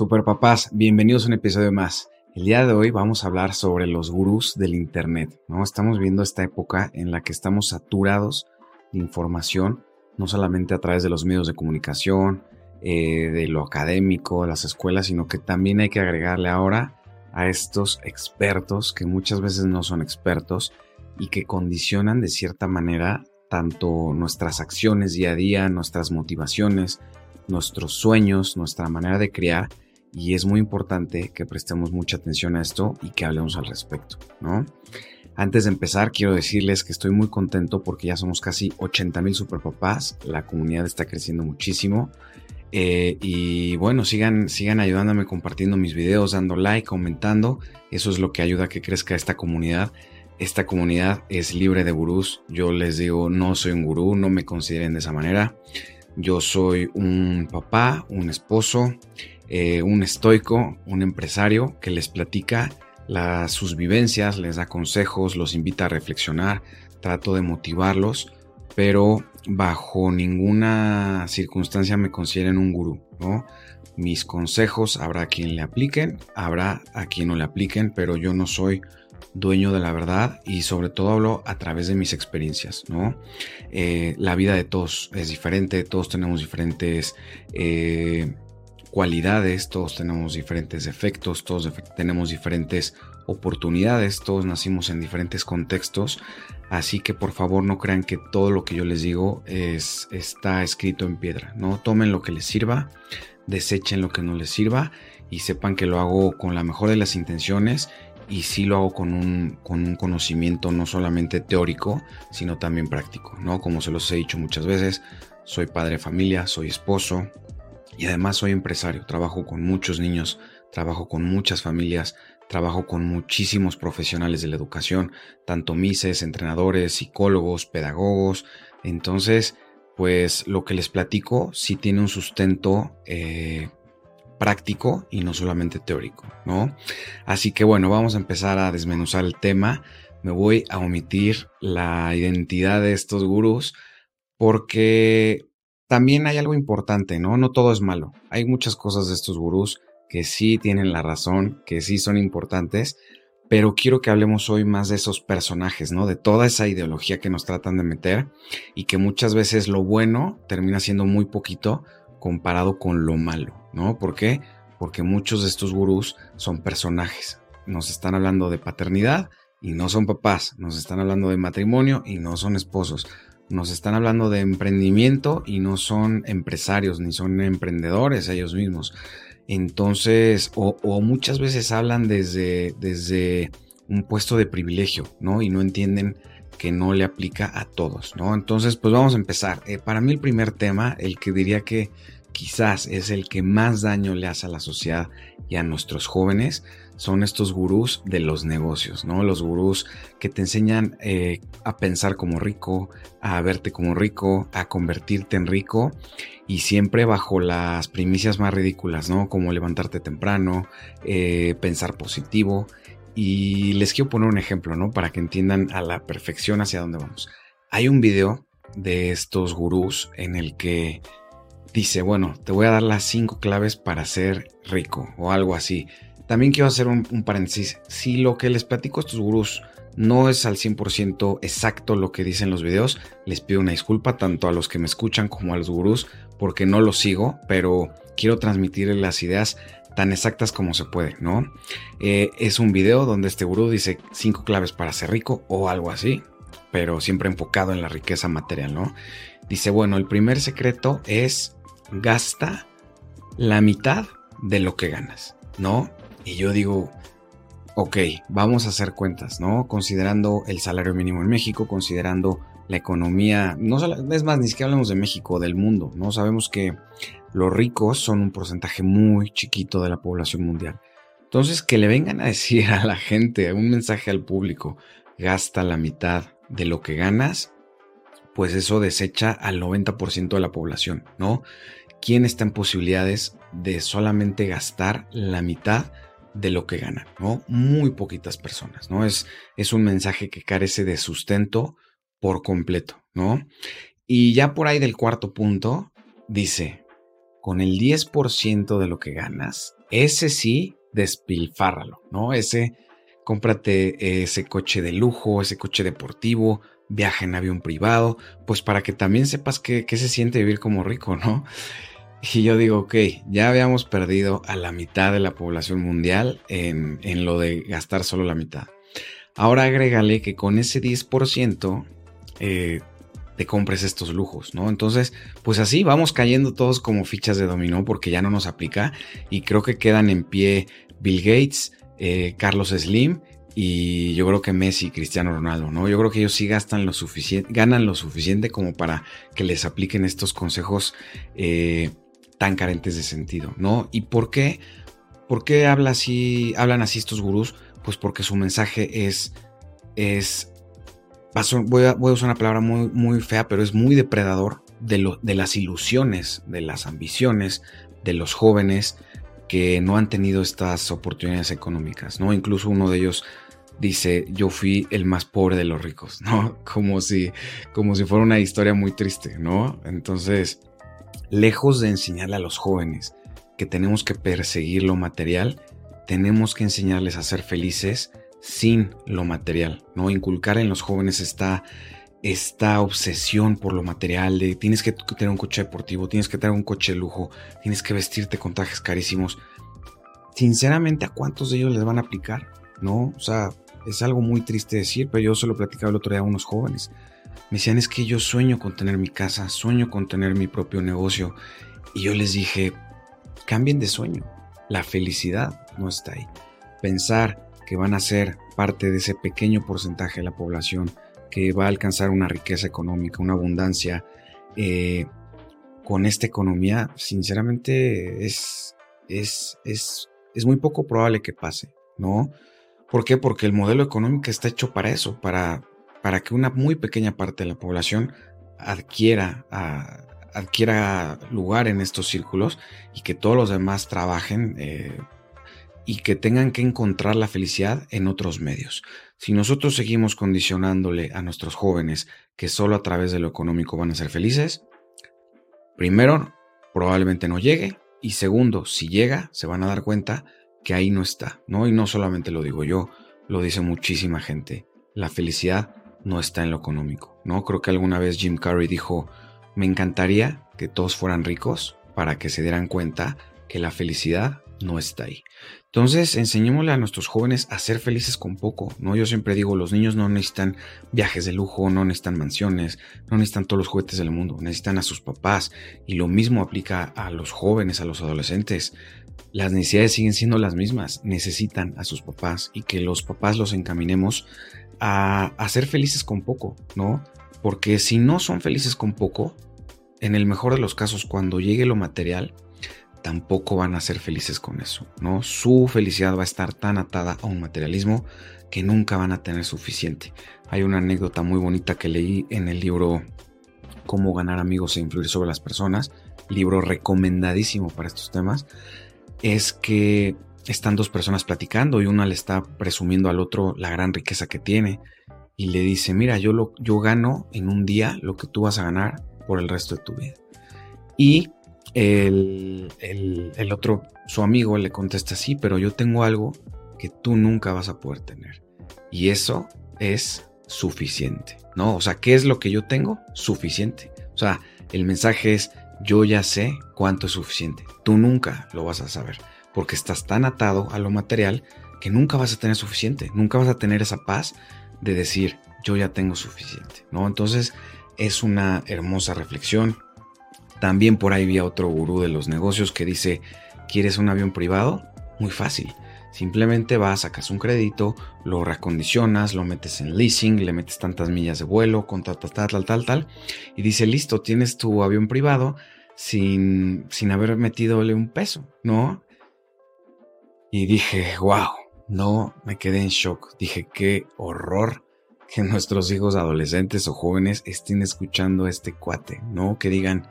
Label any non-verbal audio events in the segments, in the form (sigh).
Super papás, bienvenidos a un episodio más. El día de hoy vamos a hablar sobre los gurús del Internet. ¿no? Estamos viendo esta época en la que estamos saturados de información, no solamente a través de los medios de comunicación, eh, de lo académico, de las escuelas, sino que también hay que agregarle ahora a estos expertos que muchas veces no son expertos y que condicionan de cierta manera tanto nuestras acciones día a día, nuestras motivaciones, nuestros sueños, nuestra manera de criar y es muy importante que prestemos mucha atención a esto y que hablemos al respecto, ¿no? Antes de empezar, quiero decirles que estoy muy contento porque ya somos casi 80 mil superpapás, la comunidad está creciendo muchísimo. Eh, y bueno, sigan, sigan ayudándome compartiendo mis videos, dando like, comentando. Eso es lo que ayuda a que crezca esta comunidad. Esta comunidad es libre de gurús. Yo les digo, no soy un gurú, no me consideren de esa manera. Yo soy un papá, un esposo, eh, un estoico, un empresario que les platica sus vivencias, les da consejos, los invita a reflexionar, trato de motivarlos, pero bajo ninguna circunstancia me consideren un gurú, ¿no? Mis consejos habrá quien le apliquen, habrá a quien no le apliquen, pero yo no soy dueño de la verdad y sobre todo hablo a través de mis experiencias, ¿no? Eh, la vida de todos es diferente, todos tenemos diferentes eh, cualidades, todos tenemos diferentes efectos, todos tenemos diferentes oportunidades, todos nacimos en diferentes contextos, así que por favor no crean que todo lo que yo les digo es, está escrito en piedra, ¿no? Tomen lo que les sirva, desechen lo que no les sirva y sepan que lo hago con la mejor de las intenciones y sí lo hago con un, con un conocimiento no solamente teórico, sino también práctico, ¿no? Como se los he dicho muchas veces, soy padre de familia, soy esposo, y además soy empresario, trabajo con muchos niños, trabajo con muchas familias, trabajo con muchísimos profesionales de la educación, tanto mises, entrenadores, psicólogos, pedagogos. Entonces, pues lo que les platico sí tiene un sustento eh, práctico y no solamente teórico, ¿no? Así que bueno, vamos a empezar a desmenuzar el tema. Me voy a omitir la identidad de estos gurús porque también hay algo importante, ¿no? No todo es malo. Hay muchas cosas de estos gurús que sí tienen la razón, que sí son importantes, pero quiero que hablemos hoy más de esos personajes, ¿no? De toda esa ideología que nos tratan de meter y que muchas veces lo bueno termina siendo muy poquito comparado con lo malo, ¿no? ¿Por qué? Porque muchos de estos gurús son personajes. Nos están hablando de paternidad y no son papás, nos están hablando de matrimonio y no son esposos, nos están hablando de emprendimiento y no son empresarios ni son emprendedores ellos mismos. Entonces, o, muchas veces hablan desde, desde un puesto de privilegio, ¿no? Y no entienden que no le aplica a todos, ¿no? Entonces, pues vamos a empezar. Eh, para mí el primer tema, el que diría que quizás es el que más daño le hace a la sociedad y a nuestros jóvenes, son estos gurús de los negocios, ¿no? Los gurús que te enseñan eh, a pensar como rico, a verte como rico, a convertirte en rico y siempre bajo las primicias más ridículas, ¿no? Como levantarte temprano, eh, pensar positivo. Y les quiero poner un ejemplo, ¿no? Para que entiendan a la perfección hacia dónde vamos. Hay un video de estos gurús en el que dice, bueno, te voy a dar las cinco claves para ser rico o algo así. También quiero hacer un, paréntesis. Si lo que les platico a estos gurús no es al 100% exacto lo que dicen los videos, les pido una disculpa tanto a los que me escuchan como a los gurús porque no los sigo, pero quiero transmitir las ideas tan exactas como se puede, ¿no? Eh, es un video donde este gurú dice cinco claves para ser rico o algo así, pero siempre enfocado en la riqueza material, ¿no? Dice, bueno, el primer secreto es gasta la mitad de lo que ganas, ¿no? Y yo digo, ok, vamos a hacer cuentas, ¿no? Considerando el salario mínimo en México, considerando la economía, no es más, ni siquiera hablamos de México, del mundo, ¿no? Sabemos que los ricos son un porcentaje muy chiquito de la población mundial. Entonces, que le vengan a decir a la gente, un mensaje al público, gasta la mitad de lo que ganas, pues eso desecha al 90% de la población, ¿no? ¿Quién está en posibilidades de solamente gastar la mitad de lo que ganan, ¿no? Muy poquitas personas, ¿no? Es, es un mensaje que carece de sustento por completo, ¿no? Y ya por ahí del cuarto punto dice, con el 10% de lo que ganas, ese sí, despilfárralo, ¿no? Ese, cómprate ese coche de lujo, ese coche deportivo, viaja en avión privado, pues para que también sepas qué, se siente vivir como rico, ¿no? Y yo digo, ok, ya habíamos perdido a la mitad de la población mundial en, en lo de gastar solo la mitad. Ahora agrégale que con ese 10% eh, te compres estos lujos, ¿no? Entonces, pues así vamos cayendo todos como fichas de dominó porque ya no nos aplica y creo que quedan en pie Bill Gates, eh, Carlos Slim y yo creo que Messi Cristiano Ronaldo, ¿no? Yo creo que ellos sí gastan lo suficiente, ganan lo suficiente como para que les apliquen estos consejos eh, tan carentes de sentido, ¿no? ¿Y por qué? ¿Por qué habla así, hablan así estos gurús? Pues porque su mensaje es, es voy a, usar una palabra muy, muy fea, pero es muy depredador de, lo, de las ilusiones, de las ambiciones de los jóvenes que no han tenido estas oportunidades económicas, ¿no? Incluso uno de ellos dice, yo fui el más pobre de los ricos, (laughs) ¿no? Como si, como si fuera una historia muy triste, ¿no? Entonces, lejos de enseñarle a los jóvenes que tenemos que perseguir lo material, tenemos que enseñarles a ser felices sin lo material, ¿no? Inculcar en los jóvenes esta, esta obsesión por lo material tienes que tener un coche deportivo, tienes que tener un coche de lujo, tienes que vestirte con trajes carísimos. Sinceramente, ¿a cuántos de ellos les van a aplicar? ¿No? O sea, es algo muy triste decir, pero yo se lo platicaba el otro día a unos jóvenes. Me decían, es que yo sueño con tener mi casa, sueño con tener mi propio negocio. Y yo les dije, cambien de sueño. La felicidad no está ahí. Pensar que van a ser parte de ese pequeño porcentaje de la población que va a alcanzar una riqueza económica, una abundancia, eh, con esta economía, sinceramente es, es, es, es muy poco probable que pase, ¿no? ¿Por qué? Porque el modelo económico está hecho para eso, para, para que una muy pequeña parte de la población adquiera, adquiera lugar en estos círculos y que todos los demás trabajen eh, y que tengan que encontrar la felicidad en otros medios. Si nosotros seguimos condicionándole a nuestros jóvenes que solo a través de lo económico van a ser felices, primero, probablemente no llegue y segundo, si llega, se van a dar cuenta que ahí no está, ¿no? Y no solamente lo digo yo, lo dice muchísima gente. La felicidad no está en lo económico, ¿no? Creo que alguna vez Jim Carrey dijo, me encantaría que todos fueran ricos para que se dieran cuenta que la felicidad no está ahí. Entonces, enseñémosle a nuestros jóvenes a ser felices con poco, ¿no? Yo siempre digo, los niños no necesitan viajes de lujo, no necesitan mansiones, no necesitan todos los juguetes del mundo, necesitan a sus papás. Y lo mismo aplica a los jóvenes, a los adolescentes. Las necesidades siguen siendo las mismas, necesitan a sus papás y que los papás los encaminemos a, ser felices con poco, ¿no? Porque si no son felices con poco, en el mejor de los casos, cuando llegue lo material, tampoco van a ser felices con eso, ¿no? Su felicidad va a estar tan atada a un materialismo que nunca van a tener suficiente. Hay una anécdota muy bonita que leí en el libro Cómo ganar amigos e influir sobre las personas, libro recomendadísimo para estos temas, es que están dos personas platicando y una le está presumiendo al otro la gran riqueza que tiene y le dice, mira, yo, lo, yo gano en un día lo que tú vas a ganar por el resto de tu vida. Y el, el, otro, su amigo, le contesta, sí, pero yo tengo algo que tú nunca vas a poder tener. Y eso es suficiente, ¿no? O sea, ¿qué es lo que yo tengo? Suficiente. O sea, el mensaje es, yo ya sé cuánto es suficiente. Tú nunca lo vas a saber, porque estás tan atado a lo material que nunca vas a tener suficiente, nunca vas a tener esa paz de decir, yo ya tengo suficiente, ¿no? Entonces, es una hermosa reflexión, también por ahí vi otro gurú de los negocios que dice, ¿quieres un avión privado? Muy fácil. Simplemente vas, sacas un crédito, lo reacondicionas, lo metes en leasing, le metes tantas millas de vuelo, con tal, tal, tal, tal, tal, y dice, listo, tienes tu avión privado sin, sin haber metidole un peso, ¿no? Y dije, wow, no, me quedé en shock. Dije, qué horror que (laughs) nuestros hijos adolescentes o jóvenes estén escuchando este cuate, ¿no? Que digan,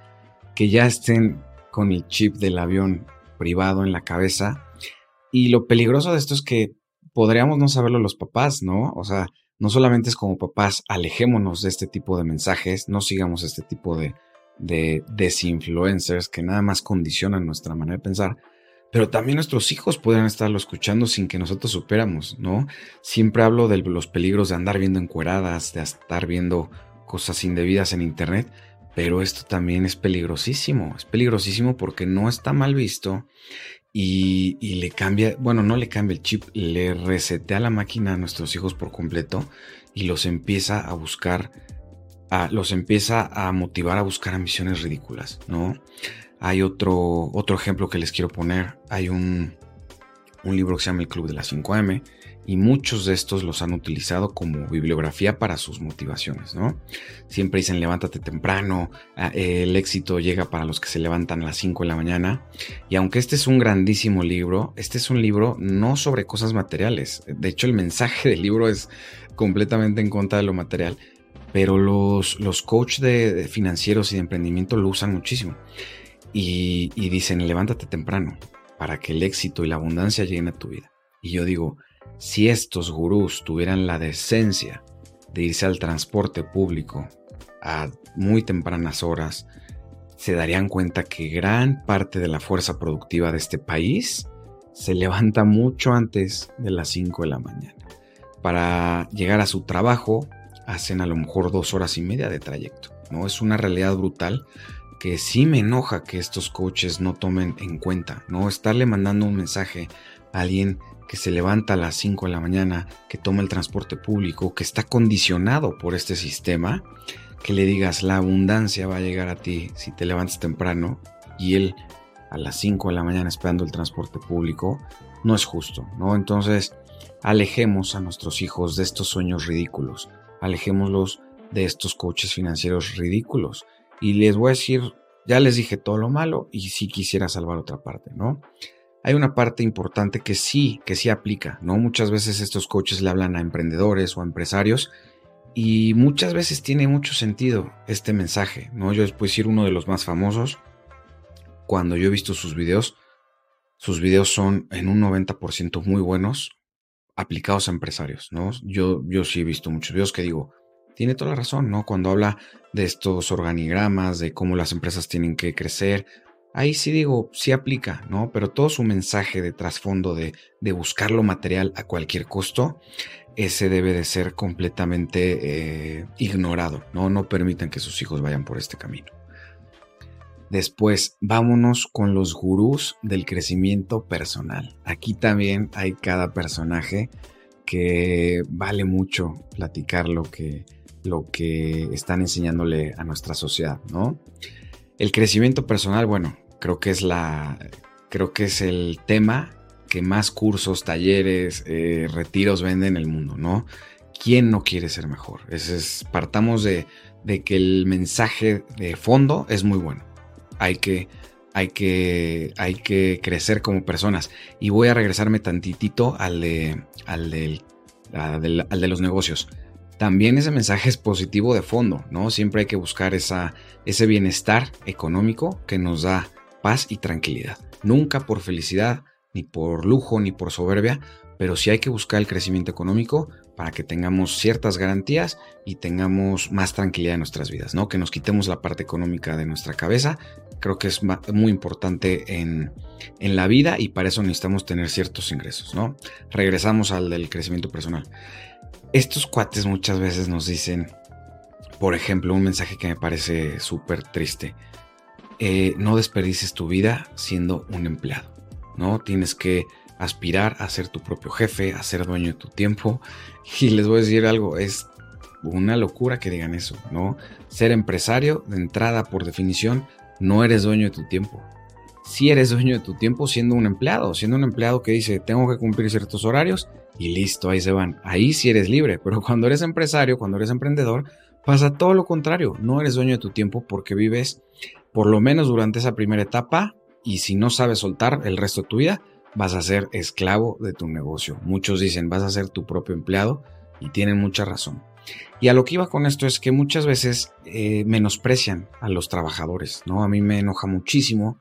que ya estén con el chip del avión privado en la cabeza. Y lo peligroso de esto es que podríamos no saberlo los papás, ¿no? O sea, no solamente es como papás, alejémonos de este tipo de mensajes, no sigamos este tipo de, de desinfluencers que nada más condicionan nuestra manera de pensar, pero también nuestros hijos pueden estarlo escuchando sin que nosotros superamos, ¿no? Siempre hablo de los peligros de andar viendo encueradas, de estar viendo cosas indebidas en internet, pero esto también es peligrosísimo, es peligrosísimo porque no está mal visto y, le cambia, bueno, no le cambia el chip, le resetea la máquina a nuestros hijos por completo y los empieza a buscar, a, los empieza a motivar a buscar ambiciones ridículas, ¿no? Hay otro, otro ejemplo que les quiero poner. Hay un, un libro que se llama El Club de las 5M y muchos de estos los han utilizado como bibliografía para sus motivaciones, ¿no? Siempre dicen levántate temprano, ah, el éxito llega para los que se levantan a las 5 de la mañana. Y aunque este es un grandísimo libro, este es un libro no sobre cosas materiales. De hecho, el mensaje del libro es completamente en contra de lo material, pero los, los coaches de financieros y de emprendimiento lo usan muchísimo y, dicen, levántate temprano para que el éxito y la abundancia lleguen a tu vida. Y yo digo, si estos gurús tuvieran la decencia de irse al transporte público a muy tempranas horas, se darían cuenta que gran parte de la fuerza productiva de este país se levanta mucho antes de las 5 de la mañana. Para llegar a su trabajo hacen a lo mejor dos horas y media de trayecto. ¿no? Es una realidad brutal que sí me enoja que estos coaches no tomen en cuenta, ¿no? Estarle mandando un mensaje a alguien que se levanta a las 5 de la mañana, que toma el transporte público, que está condicionado por este sistema, que le digas la abundancia va a llegar a ti si te levantas temprano y él a las 5 de la mañana esperando el transporte público, no es justo, ¿no? Entonces, alejemos a nuestros hijos de estos sueños ridículos, alejémoslos de estos coaches financieros ridículos y les voy a decir, ya les dije todo lo malo y sí quisiera salvar otra parte, ¿no? Hay una parte importante que sí, que sí aplica, ¿no? Muchas veces estos coaches le hablan a emprendedores o a empresarios y muchas veces tiene mucho sentido este mensaje, ¿no? Yo les puedo decir uno de los más famosos, cuando yo he visto sus videos, sus videos son en un 90% muy buenos aplicados a empresarios, ¿no? Yo, yo sí he visto muchos videos que digo, tiene toda la razón, ¿no? Cuando habla de estos organigramas, de cómo las empresas tienen que crecer, ahí sí digo, sí aplica, ¿no? Pero todo su mensaje de trasfondo de, de buscar lo material a cualquier costo, ese debe de ser completamente eh, ignorado, ¿no? No permitan que sus hijos vayan por este camino. Después, vámonos con los gurús del crecimiento personal. Aquí también hay cada personaje que vale mucho platicar lo que, lo que están enseñándole a nuestra sociedad, ¿no? El crecimiento personal, bueno, creo que es la, creo que es el tema que más cursos, talleres, eh, retiros venden en el mundo, ¿no? ¿Quién no quiere ser mejor? es, partamos de, de, que el mensaje de fondo es muy bueno. Hay que, hay que, hay que crecer como personas. Y voy a regresarme tantitito al de, al al de los negocios también ese mensaje es positivo de fondo, ¿no? Siempre hay que buscar esa, ese bienestar económico que nos da paz y tranquilidad. Nunca por felicidad, ni por lujo, ni por soberbia, pero sí hay que buscar el crecimiento económico para que tengamos ciertas garantías y tengamos más tranquilidad en nuestras vidas, ¿no? Que nos quitemos la parte económica de nuestra cabeza. Creo que es muy importante en, en la vida y para eso necesitamos tener ciertos ingresos, ¿no? Regresamos al del crecimiento personal. Estos cuates muchas veces nos dicen, por ejemplo, un mensaje que me parece súper triste. Eh, no desperdices tu vida siendo un empleado, ¿no? Tienes que aspirar a ser tu propio jefe, a ser dueño de tu tiempo. (laughs) Y les voy a decir algo, es una locura que digan eso, ¿no? Ser empresario, de entrada, por definición, no eres dueño de tu tiempo si eres dueño de tu tiempo siendo un empleado, siendo un empleado que dice, tengo que cumplir ciertos horarios y listo, ahí se van. Ahí sí eres libre, pero (laughs) cuando eres empresario, cuando eres emprendedor, pasa todo lo contrario. No eres dueño de tu tiempo porque vives por lo menos durante esa primera etapa y si no sabes soltar el resto de tu vida, vas a ser esclavo de tu negocio. Muchos dicen, vas a ser tu propio empleado y tienen mucha razón. Y a lo que iba con esto es que muchas veces eh, menosprecian a los trabajadores, ¿no? A mí me enoja muchísimo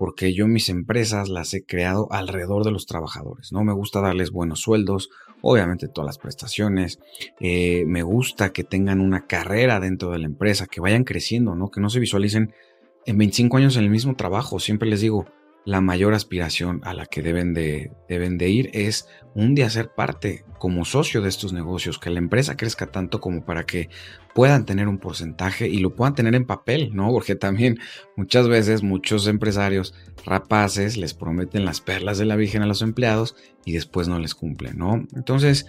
porque yo mis empresas las he creado alrededor de los trabajadores, ¿no? Me gusta darles buenos sueldos, obviamente todas las prestaciones, eh, me gusta que tengan una carrera dentro de la empresa, que vayan creciendo, ¿no? Que no se visualicen en 25 años en el mismo trabajo, siempre les digo, la mayor aspiración a la que deben de, deben de ir es un día ser parte como socio de estos negocios, que la empresa crezca tanto como para que puedan tener un porcentaje y lo puedan tener en papel, ¿no? Porque también muchas veces muchos empresarios rapaces les prometen las perlas de la Virgen a los empleados y después no les cumplen, ¿no? Entonces,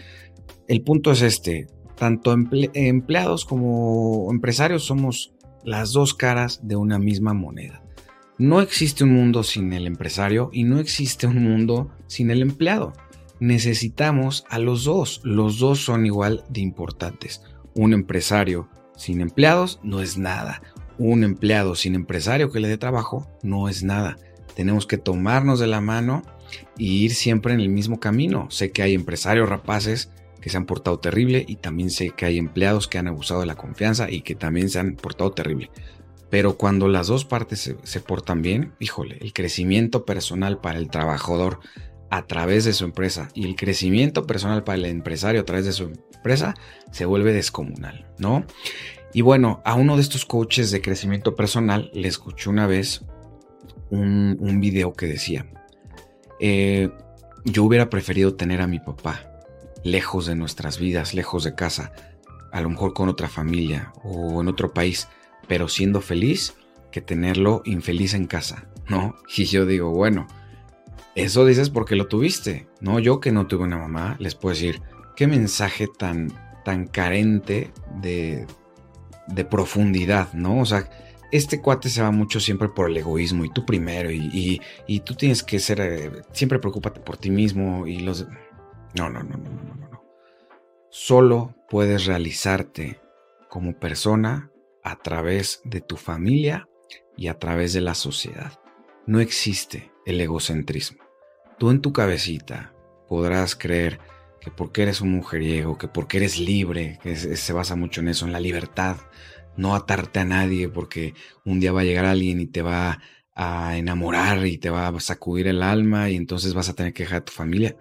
el punto es este, tanto empleados como empresarios somos las dos caras de una misma moneda. No existe un mundo sin el empresario y no existe un mundo sin el empleado. Necesitamos a los dos. Los dos son igual de importantes. Un empresario sin empleados no es nada. Un empleado sin empresario que le dé trabajo no es nada. Tenemos que tomarnos de la mano y ir siempre en el mismo camino. Sé que hay empresarios rapaces que se han portado terrible y también sé que hay empleados que han abusado de la confianza y que también se han portado terrible. Pero cuando las dos partes se, portan bien, híjole, el crecimiento personal para el trabajador a través de su empresa y el crecimiento personal para el empresario a través de su empresa se vuelve descomunal, ¿no? Y bueno, a uno de estos coaches de crecimiento personal le escuché una vez un, video que decía, eh, yo hubiera preferido tener a mi papá lejos de nuestras vidas, lejos de casa, a lo mejor con otra familia o en otro país, pero siendo feliz que tenerlo infeliz en casa, ¿no? Y yo digo, bueno, eso dices porque lo tuviste, ¿no? Yo que no tuve una mamá, les puedo decir, qué mensaje tan, tan carente de, de profundidad, ¿no? O sea, este cuate se va mucho siempre por el egoísmo y tú primero y, y, tú tienes que ser, eh, siempre preocúpate por ti mismo y los... No, no, no, no, no, no, no. Solo puedes realizarte como persona a través de tu familia y a través de la sociedad. No existe el egocentrismo. Tú en tu cabecita podrás creer que porque eres un mujeriego, que porque eres libre, que se basa mucho en eso, en la libertad, no atarte a nadie porque un día va a llegar alguien y te va a enamorar y te va a sacudir el alma y entonces vas a tener que dejar tu familia.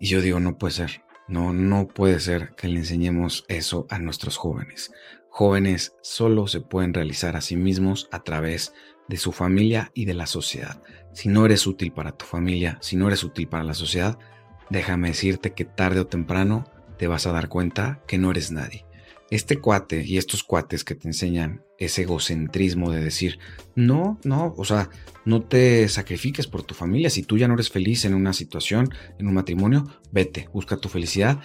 Y yo digo, no puede ser, no, no puede ser que le enseñemos eso a nuestros jóvenes jóvenes solo se pueden realizar a sí mismos a través de su familia y de la sociedad. Si no eres útil para tu familia, si no eres útil para la sociedad, déjame decirte que tarde o temprano te vas a dar cuenta que no eres nadie. Este cuate y estos cuates que te enseñan ese egocentrismo de decir, no, no, o sea, no te sacrifiques por tu familia. Si tú ya no eres feliz en una situación, en un matrimonio, vete, busca tu felicidad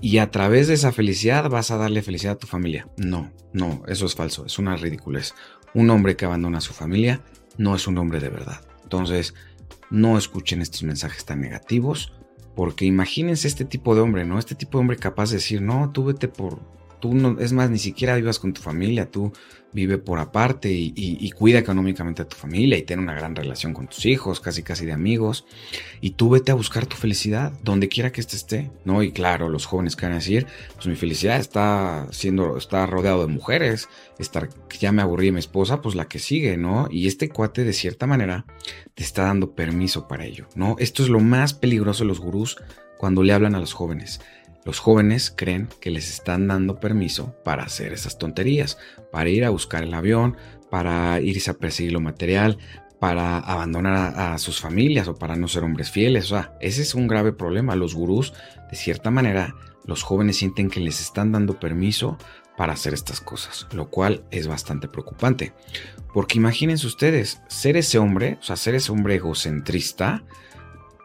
y a través de esa felicidad vas a darle felicidad a tu familia. No, no, eso es falso, es una ridiculez. Un hombre que abandona a su familia no es un hombre de verdad. Entonces, no escuchen estos mensajes tan negativos, porque imagínense este tipo de hombre, ¿no? Este tipo de hombre capaz de decir, no, tú vete por, tú no, es más, ni siquiera vivas con tu familia, tú vive por aparte y, cuida económicamente a tu familia y ten una gran relación con tus hijos, casi casi de amigos, y tú vete a buscar tu felicidad donde quiera que éste esté, ¿no? Y claro, los jóvenes que van a decir, pues mi felicidad está siendo, está rodeado de mujeres, estar, ya me aburrí mi esposa, pues la que sigue, ¿no? Y este cuate de cierta manera te está dando permiso para ello, ¿no? Esto es lo más peligroso de los gurús cuando le hablan a los jóvenes los jóvenes creen que les están dando permiso para hacer esas tonterías, para ir a buscar el avión, para irse a perseguir lo material, para abandonar a, sus familias o para no ser hombres fieles. O sea, ese es un grave problema. Los gurús, de cierta manera, los jóvenes sienten que les están dando permiso para hacer estas cosas, lo cual es bastante preocupante. Porque imagínense ustedes, ser ese hombre, o sea, ser ese hombre egocentrista,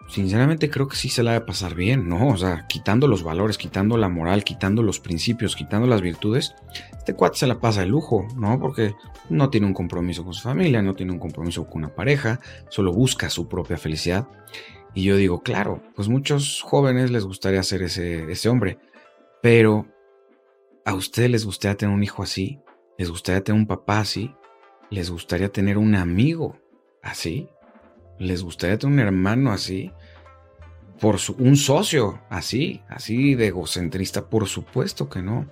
sinceramente creo que sí se la va a pasar bien, ¿no? O sea, quitando los valores, quitando la moral, quitando los principios, quitando las virtudes, este cuate se la pasa de lujo, ¿no? Porque no tiene un compromiso con su familia, no tiene un compromiso con una pareja, solo busca su propia felicidad. Y yo digo, claro, pues muchos jóvenes les gustaría ser ese, ese hombre, pero ¿a ustedes les gustaría tener un hijo así? ¿Les gustaría tener un papá así? ¿Les gustaría tener un amigo así? ¿Les gustaría tener un hermano así? Por un socio así, así de egocentrista, por supuesto que no.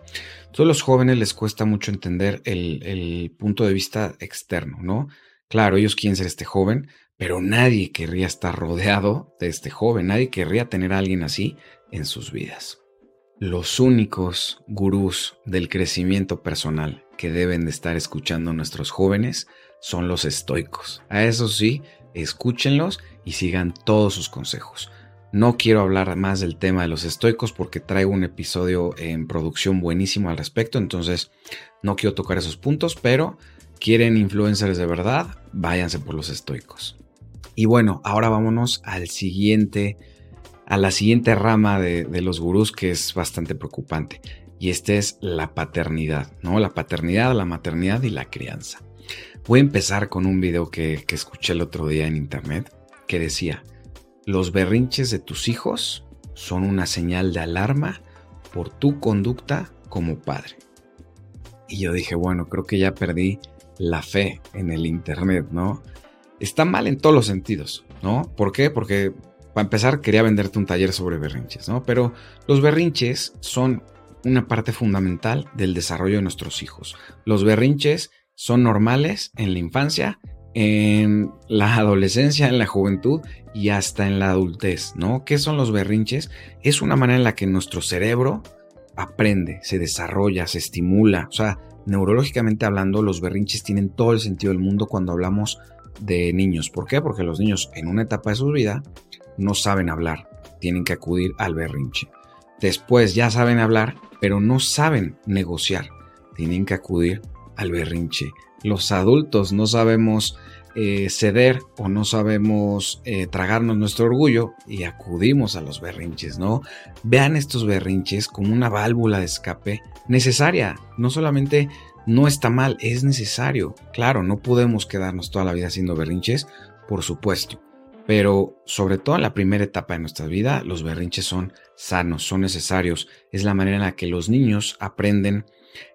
A los jóvenes les cuesta mucho entender el, punto de vista externo, ¿no? Claro, ellos quieren ser este joven, pero nadie querría estar rodeado de este joven, nadie querría tener a alguien así en sus vidas. Los únicos gurús del crecimiento personal que deben de estar escuchando nuestros jóvenes son los estoicos. A eso sí, escúchenlos y sigan todos sus consejos. No quiero hablar más del tema de los estoicos porque traigo un episodio en producción buenísimo al respecto, entonces no quiero tocar esos puntos, pero quieren influencers de verdad, váyanse por los estoicos. Y bueno, ahora vámonos al siguiente, a la siguiente rama de, los gurús que es bastante preocupante. Y este es la paternidad, ¿no? La paternidad, la maternidad y la crianza. Voy a empezar con un video que, escuché el otro día en internet que decía, los berrinches de tus hijos son una señal de alarma por tu conducta como padre. Y yo dije, bueno, creo que ya perdí la fe en el Internet, ¿no? Está mal en todos los sentidos, ¿no? ¿Por qué? Porque para empezar quería venderte un taller sobre berrinches, ¿no? Pero los berrinches son una parte fundamental del desarrollo de nuestros hijos. Los berrinches son normales en la infancia, en la adolescencia, en la juventud y hasta en la adultez, ¿no? ¿Qué son los berrinches? Es una manera en la que nuestro cerebro aprende, se desarrolla, se estimula, o sea, neurológicamente hablando, los berrinches tienen todo el sentido del mundo cuando hablamos de niños. ¿Por qué? Porque los niños en una etapa de su vida no saben hablar, tienen que acudir al berrinche. Después ya saben hablar, pero no saben negociar, tienen que acudir al berrinche. Los adultos no sabemos eh, ceder o no sabemos eh, tragarnos nuestro orgullo y acudimos a los berrinches, ¿no? Vean estos berrinches como una válvula de escape necesaria. No solamente no está mal, es necesario. Claro, no podemos quedarnos toda la vida haciendo berrinches, por supuesto. Pero sobre todo en la primera etapa de nuestra vida, los berrinches son sanos, son necesarios. Es la manera en la que los niños aprenden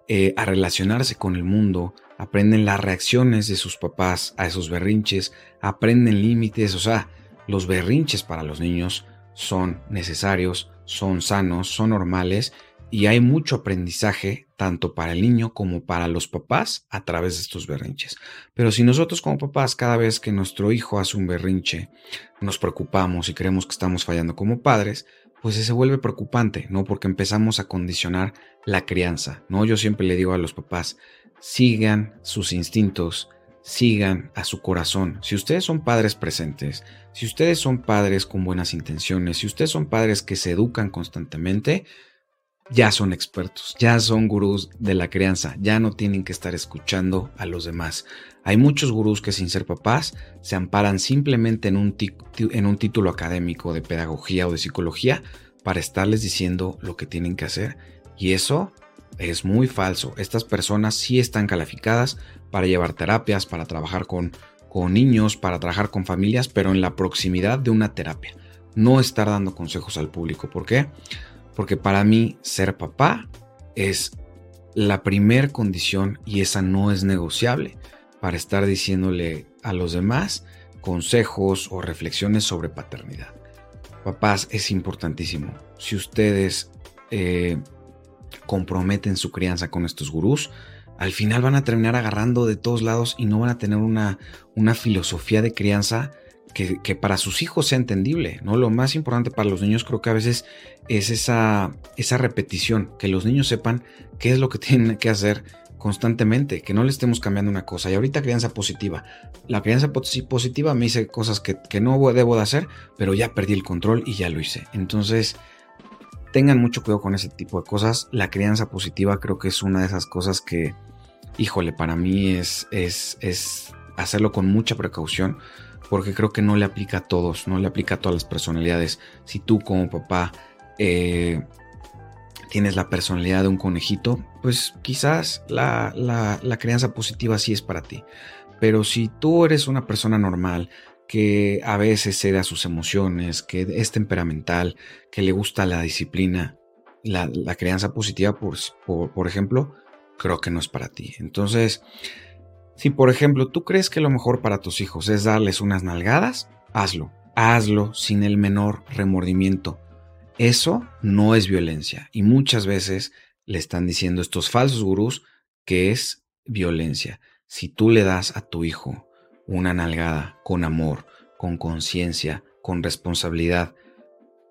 eh, a relacionarse con el mundo, aprenden las reacciones de sus papás a esos berrinches, aprenden límites, o sea, los berrinches para los niños son necesarios, son sanos, son normales y hay mucho aprendizaje tanto para el niño como para los papás a través de estos berrinches. Pero si nosotros como papás cada vez que nuestro hijo hace un berrinche nos preocupamos y creemos que estamos fallando como padres, pues se vuelve preocupante, ¿no? Porque empezamos a condicionar la crianza, ¿no? Yo siempre le digo a los papás, sigan sus instintos, sigan a su corazón. Si ustedes son padres presentes, si ustedes son padres con buenas intenciones, si ustedes son padres que se educan constantemente, ya son expertos, ya son gurús de la crianza, ya no tienen que estar escuchando a los demás. Hay muchos gurús que sin ser papás se amparan simplemente en un, en un título académico de pedagogía o de psicología para estarles diciendo lo que tienen que hacer. Y eso es muy falso. Estas personas sí están calificadas para llevar terapias, para trabajar con, con niños, para trabajar con familias, pero en la proximidad de una terapia. No estar dando consejos al público. ¿Por qué? Porque para mí ser papá es la primer condición y esa no es negociable para estar diciéndole a los demás consejos o reflexiones sobre paternidad. Papás, es importantísimo. Si ustedes eh, comprometen su crianza con estos gurús, al final van a terminar agarrando de todos lados y no van a tener una, una filosofía de crianza que, que, para sus hijos sea entendible, ¿no? Lo más importante para los niños creo que a veces es esa, esa repetición, que los niños sepan qué es lo que (laughs) tienen que hacer constantemente, que no le estemos cambiando una cosa. Y ahorita crianza positiva. La crianza positiva me dice cosas que, que no debo de hacer, pero ya perdí el control y ya lo hice. Entonces, tengan mucho cuidado con ese tipo de cosas. La crianza positiva creo que es una de esas cosas que, híjole, para mí es, es, es hacerlo con mucha precaución porque creo que no le aplica a todos, no le aplica a todas las personalidades. Si tú como papá eh, tienes la personalidad de un conejito, pues quizás la, la, la crianza positiva sí es para ti. Pero si tú eres una persona normal, que a veces cede a sus emociones, que es temperamental, que le gusta la disciplina, la, crianza positiva, por, por, ejemplo, creo que no es para ti. Entonces, si por ejemplo tú crees que lo mejor para tus hijos es darles unas nalgadas, hazlo. Hazlo sin el menor remordimiento. Eso no es violencia. Y muchas veces le están diciendo estos falsos gurús que es violencia. Si tú le das a tu hijo una nalgada con amor, con conciencia, con responsabilidad,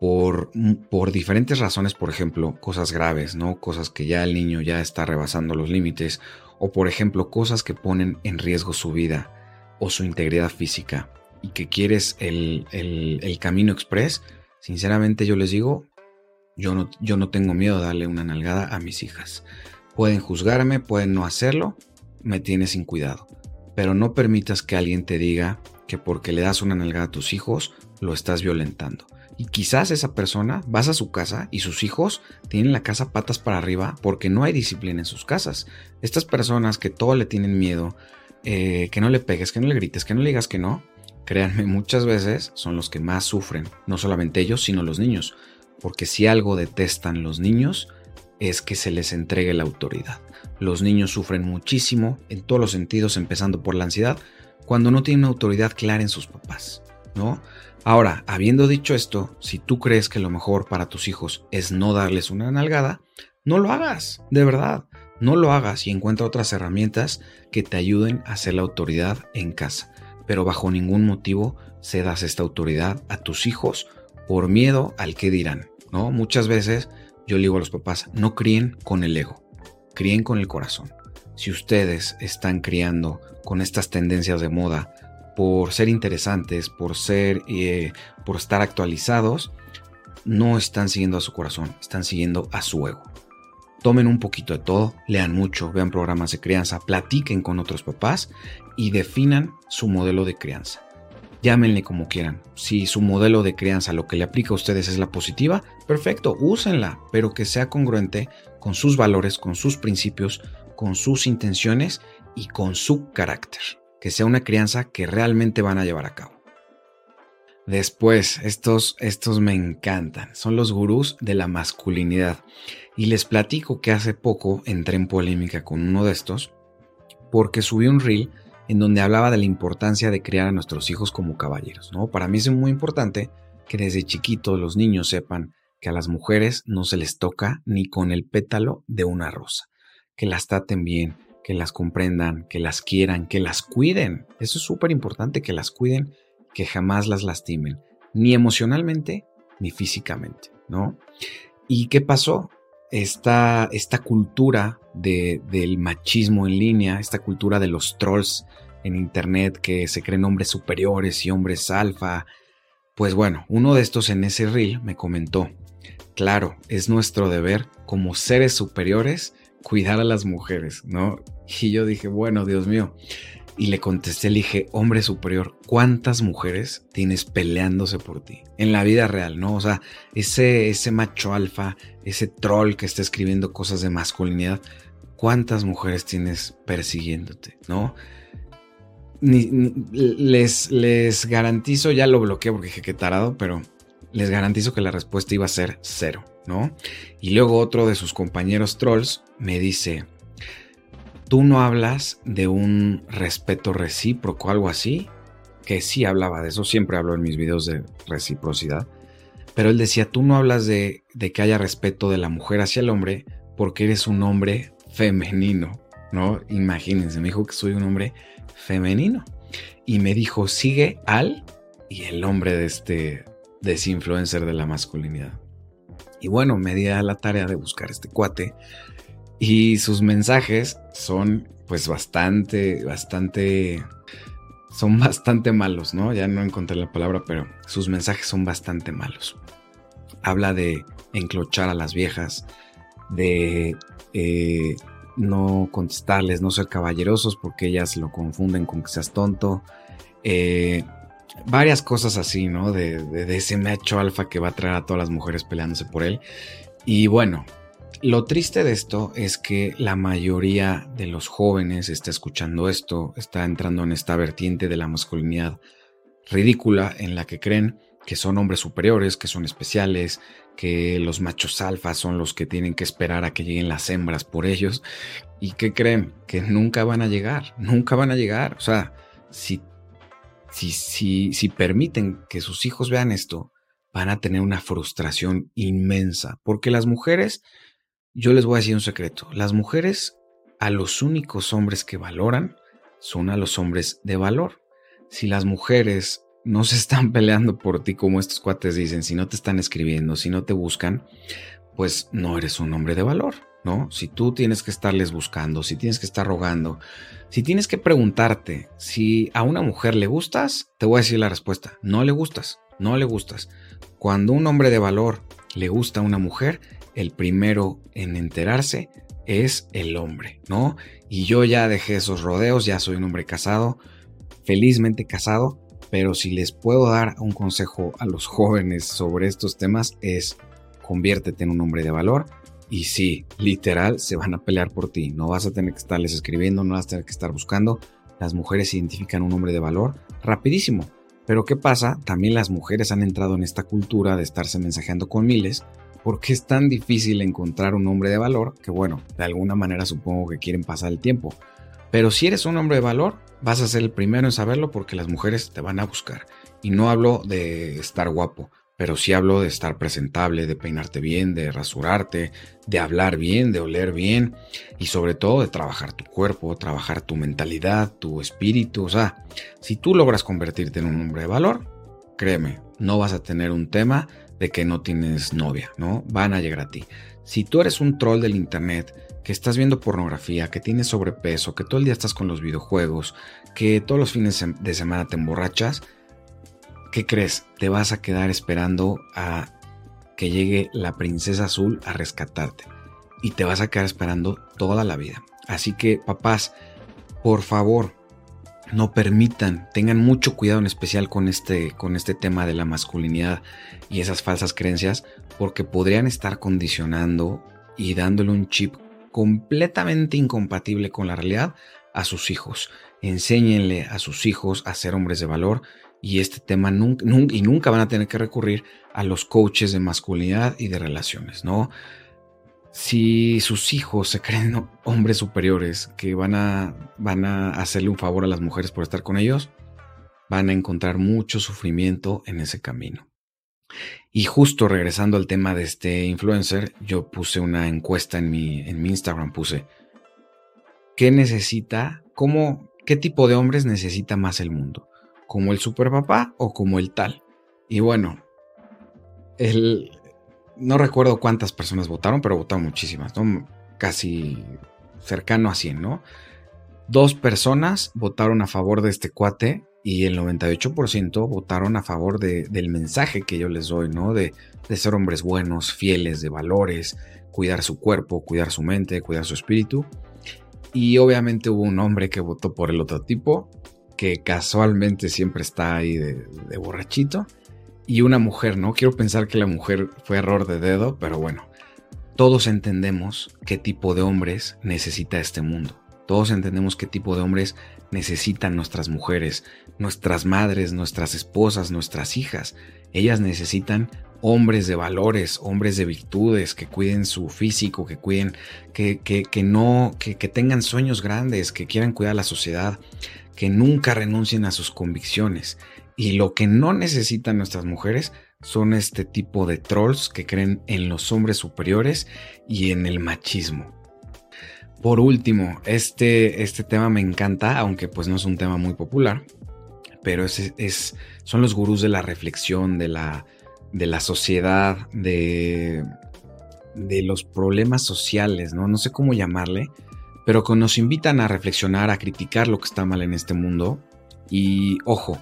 por, por, diferentes razones, por ejemplo, cosas graves, ¿no? Cosas que ya el niño ya está rebasando los límites, o por ejemplo, cosas que ponen en riesgo su vida o su integridad física, y que quieres el, el, camino express, sinceramente yo les digo, yo no, yo no tengo miedo de darle una nalgada a mis hijas. Pueden juzgarme, pueden no hacerlo, me tienes sin cuidado. Pero no permitas que alguien te diga que porque le das una nalgada a tus hijos, lo estás violentando. Y quizás esa persona vas a su casa y sus hijos tienen la casa patas para arriba porque no hay disciplina en sus casas. Estas personas que todo le tienen miedo, eh, que no le pegues, que no le grites, que no le digas que no, créanme, muchas veces son los que más sufren. No solamente ellos, sino los niños. Porque si algo detestan los niños es que se les entregue la autoridad. Los niños sufren muchísimo en todos los sentidos, empezando por la ansiedad, cuando no tienen autoridad clara en sus papás, ¿no? Ahora, habiendo dicho esto, si tú crees que lo mejor para tus hijos es no darles una nalgada, no lo hagas, de verdad. No lo hagas y encuentra otras herramientas que te ayuden a ser la autoridad en casa. Pero bajo ningún motivo cedas esta autoridad a tus hijos por miedo al que dirán, ¿no? Muchas veces yo le digo a los papás, no críen con el ego, críen con el corazón. Si ustedes están criando con estas tendencias de moda por ser interesantes, por ser, eh, por estar actualizados, no están siguiendo a su corazón, están siguiendo a su ego. Tomen un poquito de todo, lean mucho, vean programas de crianza, platiquen con otros papás y definan su modelo de crianza. Llámenle como quieran. Si su modelo de crianza lo que le aplica a ustedes es la positiva, perfecto, úsenla, pero que sea congruente con sus valores, con sus principios, con sus intenciones y con su carácter que sea una crianza que realmente van a llevar a cabo. Después, estos, estos me encantan, son los gurús de la masculinidad. Y les platico que hace poco entré en polémica con uno de estos porque subí un reel en donde hablaba de la importancia de criar a nuestros hijos como caballeros. ¿no? Para mí es muy importante que desde chiquitos los niños sepan que a las mujeres no se les toca ni con el pétalo de una rosa, que las traten bien, que las comprendan, que las quieran, que las cuiden. Eso es súper importante, que las cuiden, que jamás las lastimen, ni emocionalmente ni físicamente, ¿no? ¿Y qué pasó? Esta, esta cultura de, del machismo en línea, esta cultura de los trolls en internet que se creen hombres superiores y hombres alfa, pues bueno, uno de estos en ese reel me comentó, claro, es nuestro deber como seres superiores cuidar a las mujeres, ¿no? Y yo dije, bueno, Dios mío. Y le contesté, le dije, hombre superior, ¿cuántas mujeres tienes peleándose por ti? En la vida real, ¿no? O sea, ese, ese macho alfa, ese troll que está escribiendo cosas de masculinidad, ¿cuántas mujeres tienes persiguiéndote, ¿no? les, les garantizo, ya lo bloqueé porque dije que tarado, pero les garantizo que la respuesta iba a ser cero, ¿no? Y luego otro de sus compañeros trolls me dice, tú no hablas de un respeto recíproco, algo así, que sí hablaba de eso, siempre hablo en mis videos de reciprocidad, pero él decía, tú no hablas de, de que haya respeto de la mujer hacia el hombre porque eres un hombre femenino, ¿no? Imagínense, me dijo que soy un hombre femenino. Y me dijo, sigue al y el nombre de este, desinfluencer de la masculinidad. Y bueno, me di a la tarea de buscar este cuate y sus mensajes son pues bastante, bastante, son bastante malos, ¿no? Ya no encontré la palabra, pero sus mensajes son bastante malos. Habla de enclochar a las viejas, de eh, no contestarles, no ser caballerosos porque ellas lo confunden con que seas tonto. Eh, varias cosas así, ¿no? De, ese macho alfa que va a traer a todas las mujeres peleándose por él. Y bueno, lo triste de esto es que la mayoría de los jóvenes está escuchando esto, está entrando en esta vertiente de la masculinidad ridícula en la que creen que son hombres superiores, que son especiales, que los machos alfa son los que tienen que esperar a que lleguen las hembras por ellos. ¿Y que creen? Que nunca van a llegar, nunca van a llegar. O sea, si si, si, permiten que sus hijos vean esto, van a tener una frustración inmensa. Porque las mujeres, yo les voy a decir un secreto, las mujeres a los únicos hombres que valoran son a los hombres de valor. si las mujeres no se están (laughs) peleando por ti como estos cuates dicen, si no te están escribiendo, si no te buscan, pues no eres un hombre de valor, ¿no? Si tú tienes que estarles buscando, si tienes que estar rogando, si tienes que preguntarte si a una mujer le gustas, te voy a decir la respuesta, no le gustas, no le gustas. Cuando un hombre de valor le gusta a una mujer, el primero en enterarse es el hombre, ¿no? Y yo ya dejé esos rodeos, ya soy un hombre casado, felizmente casado, pero si les puedo dar un consejo a los jóvenes sobre estos temas es conviértete en un hombre de valor y sí, literal, se van a pelear por ti. No vas a tener que estarles escribiendo, no vas a tener que estar buscando. Las mujeres identifican un hombre de valor rapidísimo. Pero ¿qué pasa? También las mujeres han entrado en esta cultura de estarse mensajeando con miles porque es tan difícil encontrar un hombre de valor que bueno, de alguna manera supongo que quieren pasar el tiempo. Pero si eres un hombre de valor, vas a ser el primero en saberlo porque las mujeres te van a buscar. Y no hablo de estar guapo, pero sí hablo de estar presentable, de peinarte bien, de rasurarte, de hablar bien, de oler bien y sobre todo de trabajar tu cuerpo, trabajar tu mentalidad, tu espíritu. O sea, si tú logras convertirte en un hombre de valor, créeme, no vas a tener un tema de que no tienes novia, ¿no? Van a llegar a ti. Si tú eres un troll del internet, que estás viendo pornografía, que tienes sobrepeso, que todo el día estás con los videojuegos, que todos los fines de semana te emborrachas, ¿qué crees? Te vas a quedar esperando a que llegue la princesa azul a rescatarte. Y te vas a quedar esperando toda la vida. Así que, papás, por favor, no permitan, tengan mucho cuidado en especial con este, con este tema de la masculinidad y esas falsas creencias, porque podrían estar condicionando y dándole un chip completamente incompatible con la realidad a sus hijos. Enséñenle a sus hijos a ser hombres de valor y este tema nunca, y nunca van a tener que recurrir a los coaches de masculinidad y de relaciones, ¿no? Si sus hijos se (laughs) creen hombres superiores que van a, van a hacerle un favor a las mujeres por estar con ellos, van a encontrar mucho sufrimiento en ese camino. Y justo regresando al tema de este influencer, yo puse una encuesta en mi, en mi Instagram, puse, ¿qué necesita? ¿Cómo, qué tipo de hombres necesita más el mundo? ¿Como el superpapá o como el tal? Y bueno, no recuerdo cuántas personas votaron, pero votaron muchísimas, ¿no? Casi cercano a 100, ¿no? Dos personas votaron a favor de este cuate y el 98% votaron a favor del mensaje que yo les doy, ¿no? De, de ser hombres buenos, fieles, de valores, cuidar su cuerpo, cuidar su mente, cuidar su espíritu. Y obviamente hubo un hombre que votó por el otro tipo, que casualmente siempre está ahí de, borrachito y una mujer, ¿no? Quiero pensar que la mujer fue error de dedo, pero bueno, todos entendemos qué tipo de hombres necesita este mundo. Todos entendemos qué tipo de hombres necesitan nuestras mujeres, nuestras madres, nuestras esposas, nuestras hijas. Ellas necesitan hombres de valores, hombres de virtudes, que cuiden su físico, que cuiden, que, que, que no, que, que tengan sueños grandes, que quieran cuidar la sociedad, que nunca renuncien a sus convicciones. Y lo que no necesitan nuestras mujeres son este tipo de trolls que creen en los hombres superiores y en el machismo. Por último, este, este tema me encanta, aunque pues no es un tema muy popular, pero es, es son los gurús de la reflexión, de la, de la sociedad, de, de los problemas sociales, ¿no? No sé cómo llamarle, pero que nos invitan a reflexionar, a criticar lo que está mal en este mundo. Y ojo,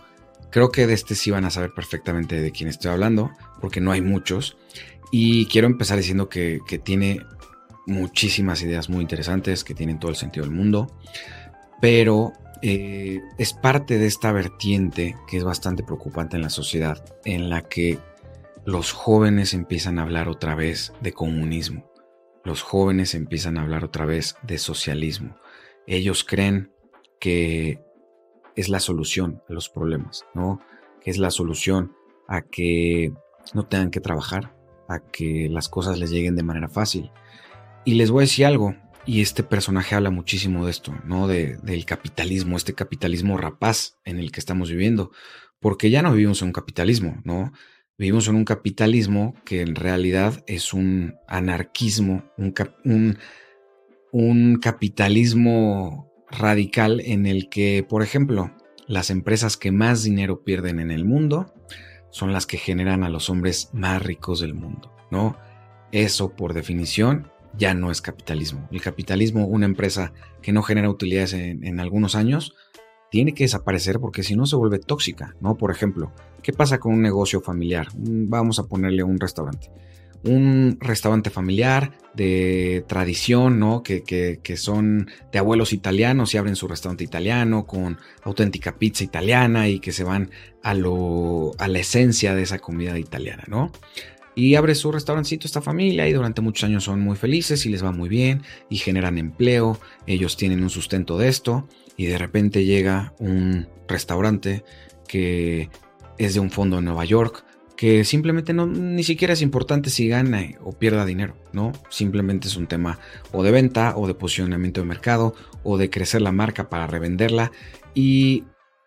Creo que de este sí van a saber perfectamente de quién estoy hablando, porque no hay muchos. Y quiero empezar diciendo que, tiene muchísimas ideas muy interesantes, que tienen todo el sentido del mundo, pero eh, es parte de esta vertiente que es bastante preocupante en la sociedad, en la que los jóvenes empiezan a hablar otra vez de comunismo, los jóvenes empiezan a hablar otra vez de socialismo. Ellos creen que es la solución a los problemas, ¿no? Que es la solución a que no tengan que trabajar, a que las cosas les lleguen de manera fácil. Y les voy a decir algo, y este personaje habla muchísimo de esto, ¿no? De, del capitalismo, este capitalismo rapaz en el que estamos viviendo, porque ya no vivimos en un capitalismo, ¿no? Vivimos en un capitalismo que en realidad es un anarquismo, un, un, capitalismo radical en el que, por ejemplo, las empresas que más dinero pierden en el mundo son las que generan a los hombres más ricos del mundo, ¿no? Eso, por definición, ya no es capitalismo. El capitalismo, una empresa que no genera utilidades en, algunos años, tiene que desaparecer porque si no se vuelve tóxica, ¿no? Por ejemplo, ¿qué pasa con un negocio familiar? Vamos a ponerle un restaurante. Un restaurante familiar de tradición, ¿no? Que, que, son de abuelos italianos y abren su restaurante italiano con auténtica pizza italiana y que se van a, lo, a la esencia de esa comida italiana, ¿no? y abre su restaurancito esta familia y durante muchos años son muy felices y les va muy bien y generan empleo, ellos tienen un sustento de esto y de repente llega un restaurante que es de un fondo en Nueva York que simplemente no ni siquiera es importante si gana o pierda dinero, ¿no? Simplemente es un tema o de venta o de posicionamiento de mercado o de crecer la marca para revenderla y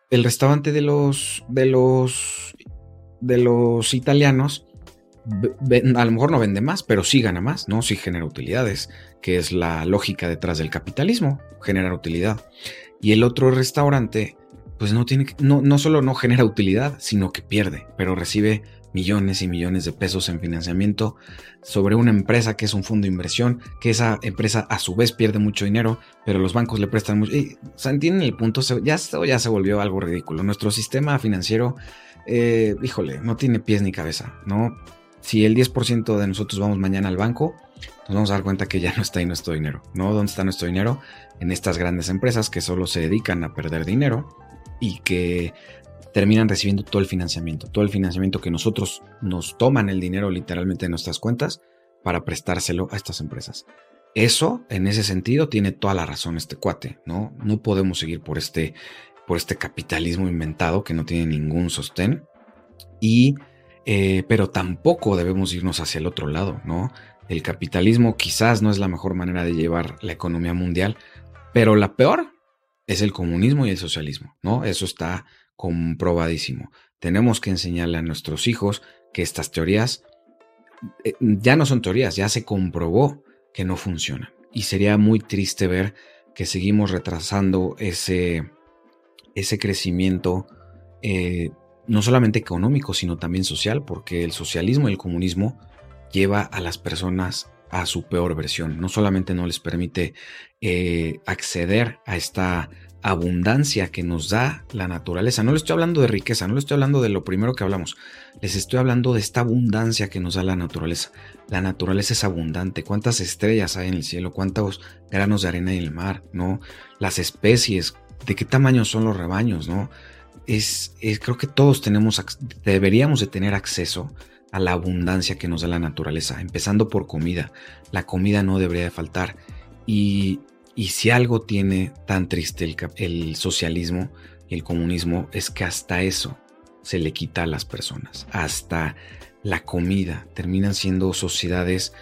el restaurante de los de los de los italianos a lo mejor no vende más, pero sí gana más, ¿no? Sí genera utilidades, que es la lógica detrás del capitalismo, generar utilidad. Y el otro restaurante, pues no tiene, no, no solo no genera utilidad, sino que pierde, pero recibe millones y millones de pesos en financiamiento sobre una empresa que es un fondo de inversión, que esa empresa a su vez pierde mucho dinero, pero los bancos le prestan mucho. Y, ¿entienden el punto? Ya, ya se volvió algo ridículo. Nuestro sistema financiero, eh, híjole, no tiene pies ni cabeza, ¿no? si el 10% de nosotros vamos mañana al banco, nos vamos a dar cuenta que ya no está ahí nuestro dinero. ¿No? ¿Dónde está nuestro dinero? En estas grandes empresas que solo se dedican a perder dinero y que terminan recibiendo todo el financiamiento, todo el financiamiento que nosotros nos toman el dinero literalmente de nuestras cuentas para prestárselo a estas empresas. Eso, en ese sentido, tiene toda la razón este cuate, ¿no? No podemos seguir por este, por este capitalismo inventado que no tiene ningún sostén y eh, pero tampoco debemos irnos hacia el otro lado, ¿no? El capitalismo quizás no es la mejor manera de llevar la economía mundial, pero la peor es el comunismo y el socialismo, ¿no? Eso está comprobadísimo. Tenemos que enseñarle a nuestros hijos que estas teorías eh, ya no son teorías, ya se comprobó que no funcionan. Y sería muy triste ver que seguimos retrasando ese, ese crecimiento eh, no solamente económico, sino también social, porque el socialismo y el comunismo lleva a las personas a su peor versión. No solamente no les permite eh, acceder a esta abundancia que nos da la naturaleza. No le estoy hablando de riqueza, no le estoy hablando de lo primero que hablamos. Les estoy hablando de esta abundancia que nos da la naturaleza. La naturaleza es abundante. ¿Cuántas estrellas hay en el cielo? ¿Cuántos granos de arena en el mar? ¿No? Las especies. ¿De qué tamaño son los rebaños? ¿No? es, creo que todos tenemos, deberíamos de tener acceso a la abundancia que nos da la naturaleza, empezando por comida. La comida no debería de faltar. Y, si algo tiene tan triste el, el socialismo y el comunismo es que hasta eso se le quita a las personas, hasta la comida. Terminan siendo sociedades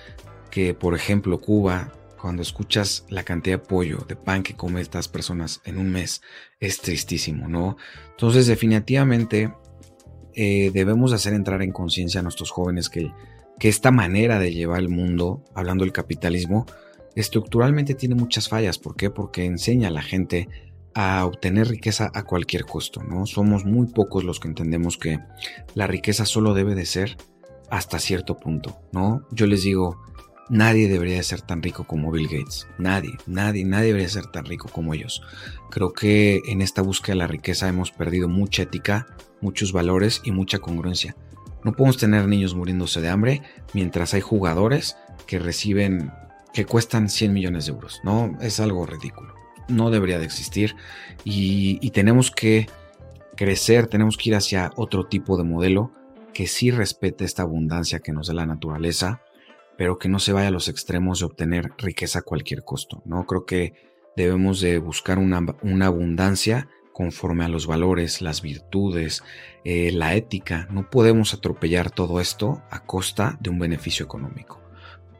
que, por ejemplo, Cuba cuando escuchas la cantidad de pollo, de pan que comen estas personas en un mes, es tristísimo, ¿no? Entonces, definitivamente eh, debemos hacer entrar en conciencia a nuestros jóvenes que, que esta manera de llevar el mundo, hablando del capitalismo, estructuralmente tiene muchas fallas. ¿Por qué? Porque enseña a la gente a obtener riqueza a cualquier costo, ¿no? Somos muy pocos los que entendemos que la riqueza solo debe de ser hasta cierto punto, ¿no? Yo les digo, Nadie debería ser tan rico como Bill Gates. Nadie, nadie, nadie debería ser tan rico como ellos. Creo que en esta búsqueda de la riqueza hemos perdido mucha ética, muchos valores y mucha congruencia. No podemos tener niños muriéndose de hambre mientras hay jugadores que reciben, que cuestan 100 millones de euros. No, es algo ridículo. No debería de existir y, y tenemos que crecer, tenemos que ir hacia otro tipo de modelo que sí respete esta abundancia que nos da la naturaleza pero que no se vaya a los extremos de obtener riqueza a cualquier costo. ¿no? Creo que debemos de buscar una, abundancia conforme a los valores, las virtudes, eh, la ética. No podemos atropellar todo esto a costa de un beneficio económico.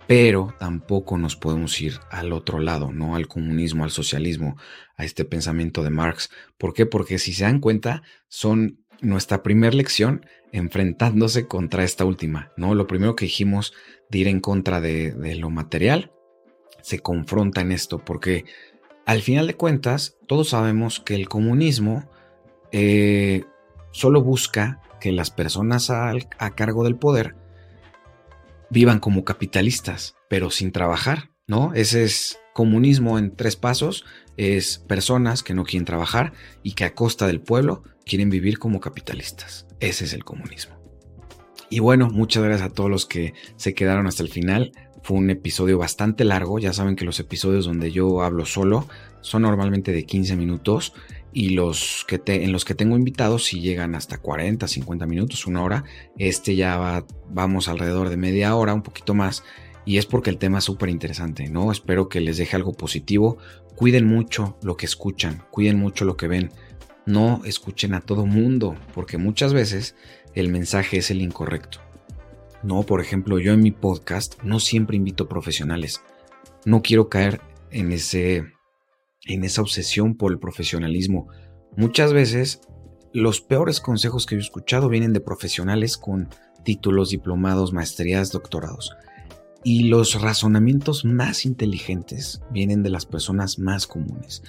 Pero tampoco nos podemos ir al otro lado, ¿no? Al comunismo, al socialismo, a este pensamiento de Marx. ¿Por qué? Porque si se dan cuenta, son nuestra primera lección enfrentándose contra esta última, ¿no? Lo primero que dijimos de ir en contra de, lo material se confronta en esto, porque al final de cuentas todos sabemos que el comunismo eh, solo busca que las personas a, a cargo del poder vivan como capitalistas, pero sin trabajar, ¿no? Ese es comunismo en tres pasos, es personas que no quieren trabajar y que a costa del pueblo quieren vivir como capitalistas. Ese es el comunismo. Y bueno, muchas gracias a todos los que se quedaron hasta el final. Fue un episodio bastante largo. Ya saben que los episodios donde yo hablo solo son normalmente de 15 minutos y los que en los que tengo invitados si llegan hasta 40, 50 minutos, una hora. Este ya va, vamos alrededor de media hora, un poquito más. Y es porque el tema es súper interesante, ¿no? Espero que les deje algo positivo. Cuiden mucho lo que escuchan, cuiden mucho lo que ven. No escuchen a todo mundo, porque muchas veces el mensaje es el incorrecto. No, por ejemplo, yo en mi podcast no siempre invito profesionales. No quiero caer en ese en esa obsesión por el profesionalismo. Muchas veces los peores consejos que he escuchado vienen de profesionales con títulos, diplomados, maestrías, doctorados. Y los razonamientos más inteligentes vienen de las personas más comunes.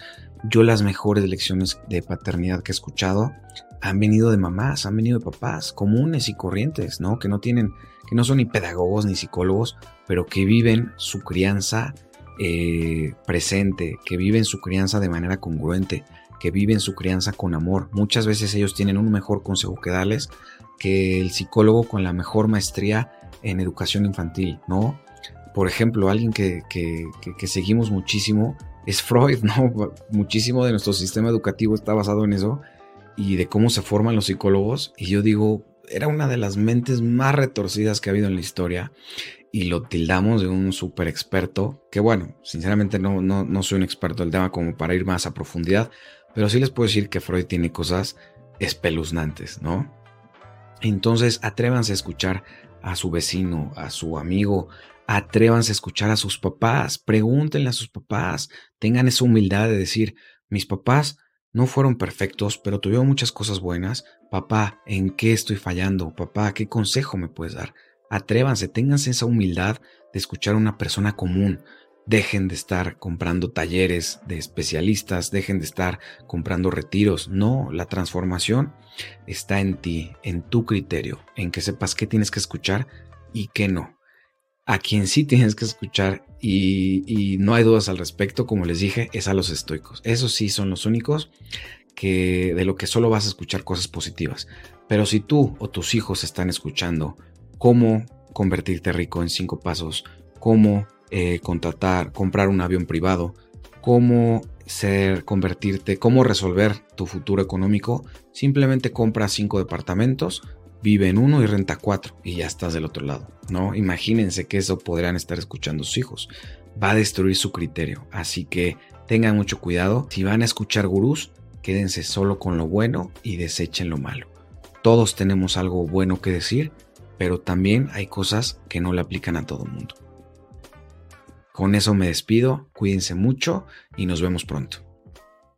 Yo las mejores lecciones de paternidad que he escuchado han venido de mamás, han venido de papás comunes y corrientes, ¿no? Que no tienen, que no son ni pedagogos ni psicólogos, pero que viven su crianza eh, presente, que viven su crianza de manera congruente, que viven su crianza con amor. Muchas veces ellos tienen un mejor consejo que darles que el psicólogo con la mejor maestría en educación infantil, ¿no? Por ejemplo, alguien que, seguimos muchísimo es Freud, (laughs) ¿no? Muchísimo de nuestro sistema educativo está basado en eso y de cómo se forman los psicólogos. Y yo digo, era una de las mentes más retorcidas que ha habido en la historia y lo tildamos de un súper experto, que bueno, sinceramente no, no, no soy un experto del tema como para ir más a profundidad, pero sí les puedo decir que Freud tiene cosas espeluznantes, ¿no? Entonces atrévanse a escuchar a su vecino, a su amigo, atrévanse a escuchar a sus papás, pregúntenle a sus papás, tengan esa humildad de decir, mis papás no fueron perfectos, pero tuvieron muchas cosas buenas. Papá, ¿en qué estoy fallando? Papá, ¿qué consejo me puedes dar? Atrévanse, ténganse esa humildad de escuchar a una persona común. Dejen de estar comprando talleres de especialistas, dejen de estar comprando retiros. No, la transformación está en ti, en tu criterio, en que sepas qué tienes que escuchar y qué no. A quien sí tienes que escuchar y, no hay dudas al respecto, como les dije, es a los estoicos. Esos sí son los únicos que de lo que solo vas a escuchar cosas positivas. Pero si tú o tus hijos están escuchando cómo convertirte rico en cinco pasos, cómo eh, contratar, comprar un avión privado, cómo ser, convertirte, cómo resolver tu futuro económico, simplemente compra cinco departamentos, vive en uno y renta cuatro y ya estás del otro lado, ¿no? Imagínense que eso podrían estar escuchando sus hijos. Va a destruir su criterio, así que tengan mucho cuidado. Si van a escuchar gurús, quédense solo con lo bueno y desechen lo malo. Todos tenemos algo bueno que decir, pero también hay cosas que no le aplican a todo el mundo. Con eso me despido, cuídense mucho y nos vemos pronto.